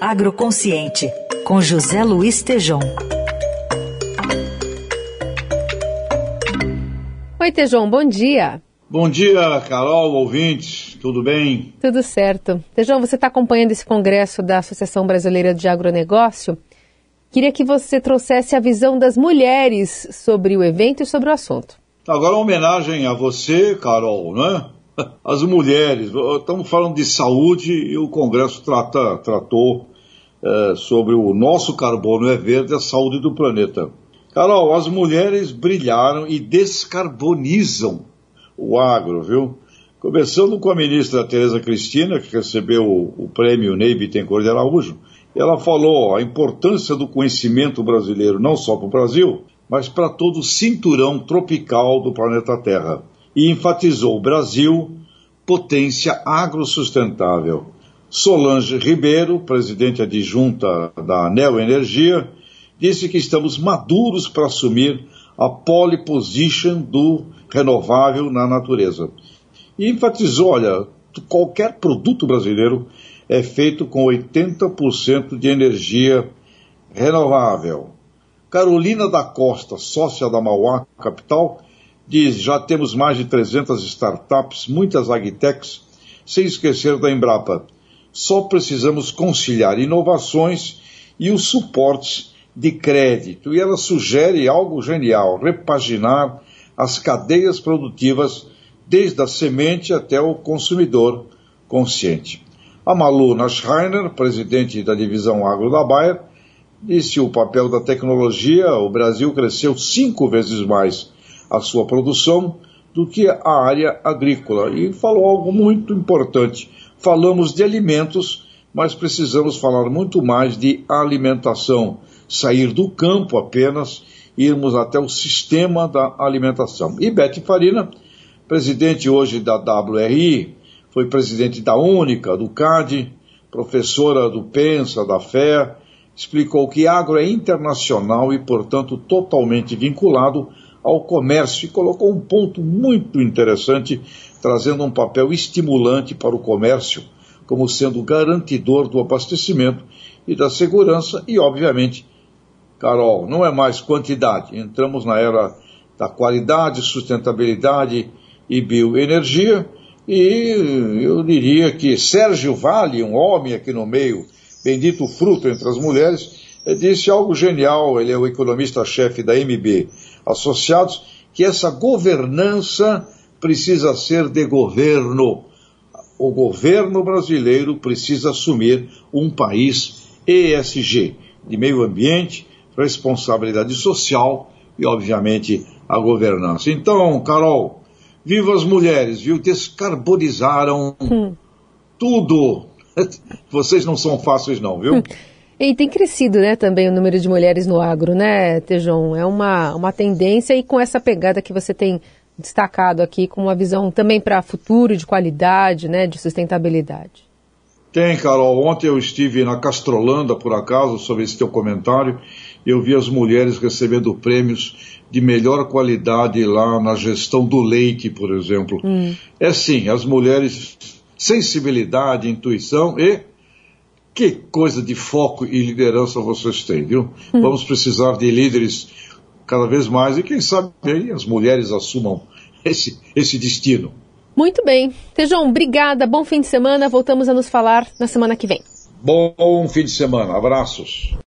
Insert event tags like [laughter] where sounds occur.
Agroconsciente, com José Luiz Tejom. Oi, Tejom, bom dia. Bom dia, Carol, ouvintes, tudo bem? Tudo certo. Tejão, você está acompanhando esse congresso da Associação Brasileira de Agronegócio. Queria que você trouxesse a visão das mulheres sobre o evento e sobre o assunto. Agora uma homenagem a você, Carol, né? [laughs] As mulheres. Estamos falando de saúde e o Congresso trata, tratou é, sobre o nosso carbono é verde, a saúde do planeta. Carol, as mulheres brilharam e descarbonizam o agro, viu? Começando com a ministra Tereza Cristina, que recebeu o, prêmio Ney Bittencourt de Araújo, ela falou a importância do conhecimento brasileiro não só para o Brasil, mas para todo o cinturão tropical do planeta Terra. E enfatizou o Brasil, potência agrosustentável. Solange Ribeiro, presidente adjunta da Neo Energia, disse que estamos maduros para assumir a pole position do renovável na natureza. E enfatizou, olha, qualquer produto brasileiro é feito com 80% de energia renovável. Carolina da Costa, sócia da Mauá Capital, diz: já temos mais de 300 startups, muitas agtechs, sem esquecer da Embrapa. Só precisamos conciliar inovações e os suportes de crédito. E ela sugere algo genial: repaginar as cadeias produtivas desde a semente até o consumidor consciente. A Malu Naschreiner, presidente da divisão agro da Bayer, disse o papel da tecnologia, o Brasil cresceu cinco vezes mais a sua produção do que a área agrícola e falou algo muito importante. Falamos de alimentos, mas precisamos falar muito mais de alimentação, sair do campo apenas, irmos até o sistema da alimentação. E Beth Farina, presidente hoje da WRI, foi presidente da Única, do CAD, professora do Pensa, da Fé, explicou que agro é internacional e, portanto, totalmente vinculado ao comércio e colocou um ponto muito interessante, trazendo um papel estimulante para o comércio, como sendo garantidor do abastecimento e da segurança e, obviamente, Carol, não é mais quantidade, entramos na era da qualidade, sustentabilidade e bioenergia e eu diria que Sérgio Vale, um homem aqui no meio, bendito fruto entre as mulheres, disse algo genial, ele é o economista-chefe da MB Associados, que essa governança precisa ser de governo. O governo brasileiro precisa assumir um país ESG, de meio ambiente, responsabilidade social e, obviamente, a governança. Então, Carol, Viva as mulheres, viu? Descarbonizaram hum. tudo. [laughs] Vocês não são fáceis, não, viu? Hum. [laughs] E tem crescido, né, também o número de mulheres no agro, né, Tejon? É uma, uma tendência e com essa pegada que você tem destacado aqui, com uma visão também para futuro, de qualidade, né, de sustentabilidade. Tem, Carol. Ontem eu estive na Castrolanda, por acaso, sobre esse teu comentário, e eu vi as mulheres recebendo prêmios de melhor qualidade lá na gestão do leite, por exemplo. Hum. É sim, as mulheres, sensibilidade, intuição e que coisa de foco e liderança vocês têm, viu? Hum. Vamos precisar de líderes cada vez mais e quem sabe aí as mulheres assumam esse, esse destino. Muito bem. Tejão, obrigada, bom fim de semana. Voltamos a nos falar na semana que vem. Bom fim de semana. Abraços.